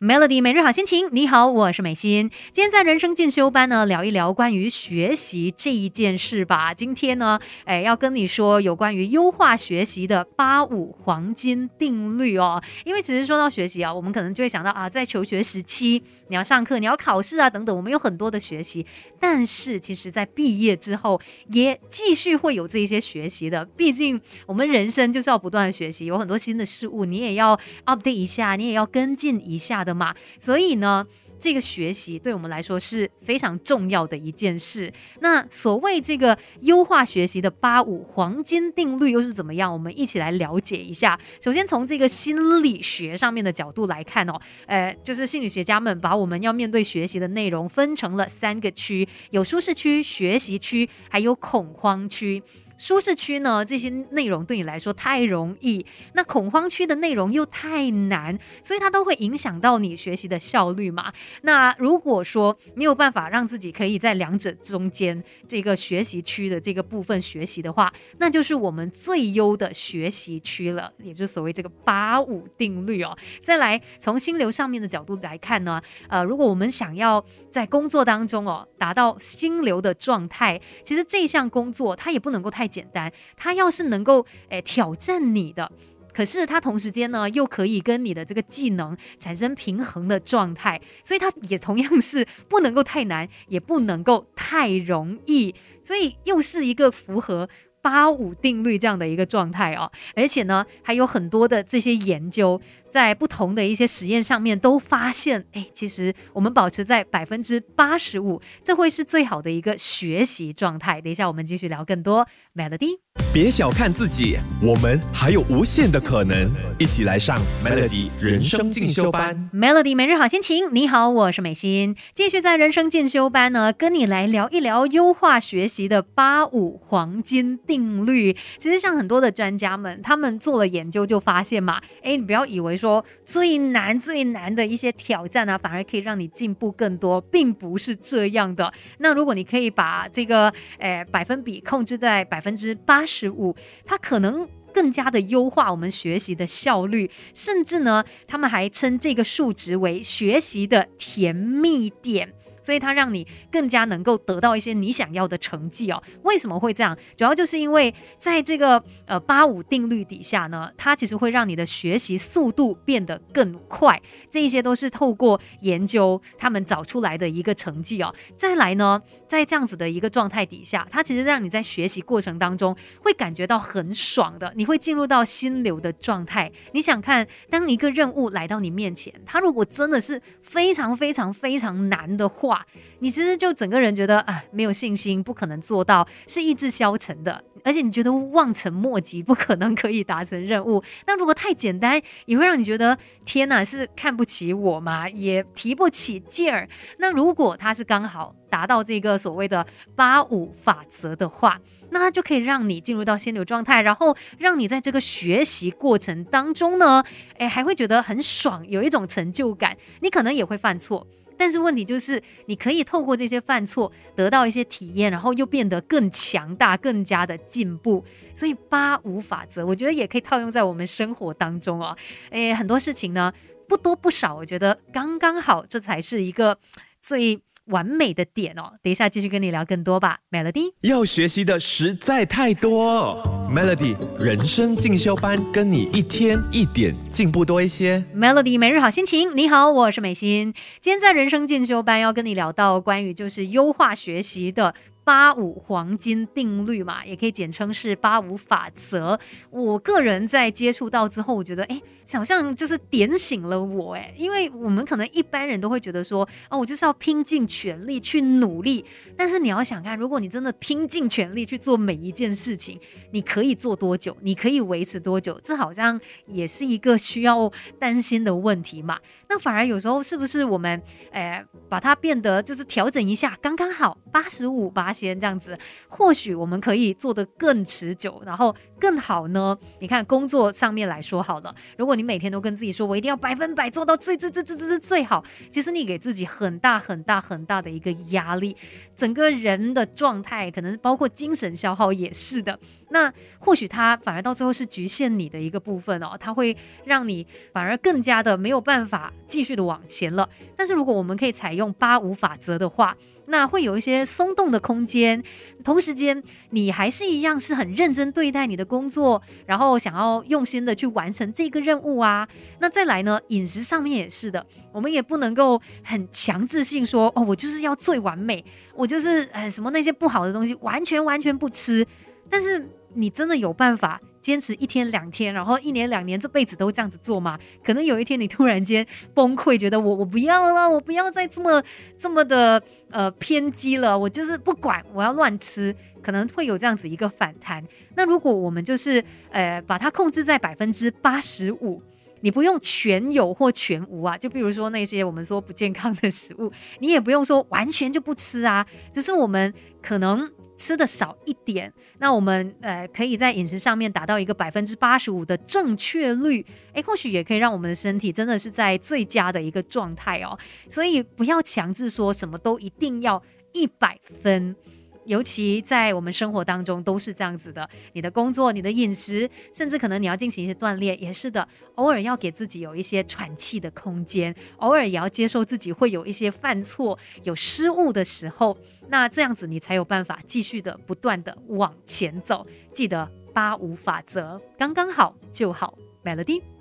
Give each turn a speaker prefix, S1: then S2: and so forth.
S1: Melody 每日好心情，你好，我是美心。今天在人生进修班呢，聊一聊关于学习这一件事吧。今天呢，哎，要跟你说有关于优化学习的八五黄金定律哦。因为其实说到学习啊，我们可能就会想到啊，在求学时期，你要上课，你要考试啊，等等，我们有很多的学习。但是其实，在毕业之后，也继续会有这一些学习的。毕竟我们人生就是要不断学习，有很多新的事物，你也要 update 一下，你也要跟进一下的。嘛，所以呢，这个学习对我们来说是非常重要的一件事。那所谓这个优化学习的八五黄金定律又是怎么样？我们一起来了解一下。首先从这个心理学上面的角度来看哦，呃，就是心理学家们把我们要面对学习的内容分成了三个区，有舒适区、学习区，还有恐慌区。舒适区呢，这些内容对你来说太容易；那恐慌区的内容又太难，所以它都会影响到你学习的效率嘛。那如果说你有办法让自己可以在两者中间这个学习区的这个部分学习的话，那就是我们最优的学习区了，也就是所谓这个八五定律哦。再来从心流上面的角度来看呢，呃，如果我们想要在工作当中哦达到心流的状态，其实这项工作它也不能够太。太简单，它要是能够诶挑战你的，可是它同时间呢又可以跟你的这个技能产生平衡的状态，所以它也同样是不能够太难，也不能够太容易，所以又是一个符合八五定律这样的一个状态哦，而且呢还有很多的这些研究。在不同的一些实验上面都发现，哎，其实我们保持在百分之八十五，这会是最好的一个学习状态。等一下我们继续聊更多 Melody。
S2: 别小看自己，我们还有无限的可能。一起来上 Melody 人生进修班。
S1: Melody 每日好心情，你好，我是美心，继续在人生进修班呢，跟你来聊一聊优化学习的八五黄金定律。其实像很多的专家们，他们做了研究就发现嘛，哎，你不要以为。说最难最难的一些挑战呢，反而可以让你进步更多，并不是这样的。那如果你可以把这个诶百分比控制在百分之八十五，它可能更加的优化我们学习的效率，甚至呢，他们还称这个数值为学习的甜蜜点。所以它让你更加能够得到一些你想要的成绩哦。为什么会这样？主要就是因为在这个呃八五定律底下呢，它其实会让你的学习速度变得更快。这一些都是透过研究他们找出来的一个成绩哦。再来呢，在这样子的一个状态底下，它其实让你在学习过程当中会感觉到很爽的，你会进入到心流的状态。你想看，当一个任务来到你面前，它如果真的是非常非常非常难的话，你其实就整个人觉得啊没有信心，不可能做到，是意志消沉的，而且你觉得望尘莫及，不可能可以达成任务。那如果太简单，也会让你觉得天哪，是看不起我吗？也提不起劲儿。那如果它是刚好达到这个所谓的八五法则的话，那它就可以让你进入到心流状态，然后让你在这个学习过程当中呢，哎，还会觉得很爽，有一种成就感。你可能也会犯错。但是问题就是，你可以透过这些犯错得到一些体验，然后又变得更强大、更加的进步。所以八五法则，我觉得也可以套用在我们生活当中啊。诶，很多事情呢，不多不少，我觉得刚刚好，这才是一个最。完美的点哦，等一下继续跟你聊更多吧，Melody。
S2: 要学习的实在太多，Melody 人生进修班，跟你一天一点进步多一些。
S1: Melody 每日好心情，你好，我是美心。今天在人生进修班要跟你聊到关于就是优化学习的。八五黄金定律嘛，也可以简称是八五法则。我个人在接触到之后，我觉得，哎，好像就是点醒了我，哎，因为我们可能一般人都会觉得说，哦，我就是要拼尽全力去努力。但是你要想看，如果你真的拼尽全力去做每一件事情，你可以做多久？你可以维持多久？这好像也是一个需要担心的问题嘛。那反而有时候是不是我们，哎，把它变得就是调整一下，刚刚好八十五吧先这样子，或许我们可以做得更持久，然后更好呢。你看工作上面来说好了，如果你每天都跟自己说我一定要百分百做到最最最最最最好，其实你给自己很大很大很大的一个压力，整个人的状态可能包括精神消耗也是的。那或许它反而到最后是局限你的一个部分哦，它会让你反而更加的没有办法继续的往前了。但是如果我们可以采用八五法则的话，那会有一些松动的空空间，同时间你还是一样是很认真对待你的工作，然后想要用心的去完成这个任务啊。那再来呢，饮食上面也是的，我们也不能够很强制性说哦，我就是要最完美，我就是呃什么那些不好的东西完全完全不吃，但是。你真的有办法坚持一天两天，然后一年两年，这辈子都这样子做吗？可能有一天你突然间崩溃，觉得我我不要了，我不要再这么这么的呃偏激了，我就是不管，我要乱吃，可能会有这样子一个反弹。那如果我们就是呃把它控制在百分之八十五，你不用全有或全无啊，就比如说那些我们说不健康的食物，你也不用说完全就不吃啊，只是我们可能。吃的少一点，那我们呃可以在饮食上面达到一个百分之八十五的正确率，诶，或许也可以让我们的身体真的是在最佳的一个状态哦。所以不要强制说什么都一定要一百分。尤其在我们生活当中都是这样子的，你的工作、你的饮食，甚至可能你要进行一些锻炼，也是的。偶尔要给自己有一些喘气的空间，偶尔也要接受自己会有一些犯错、有失误的时候。那这样子你才有办法继续的不断的往前走。记得八五法则，刚刚好就好，Melody。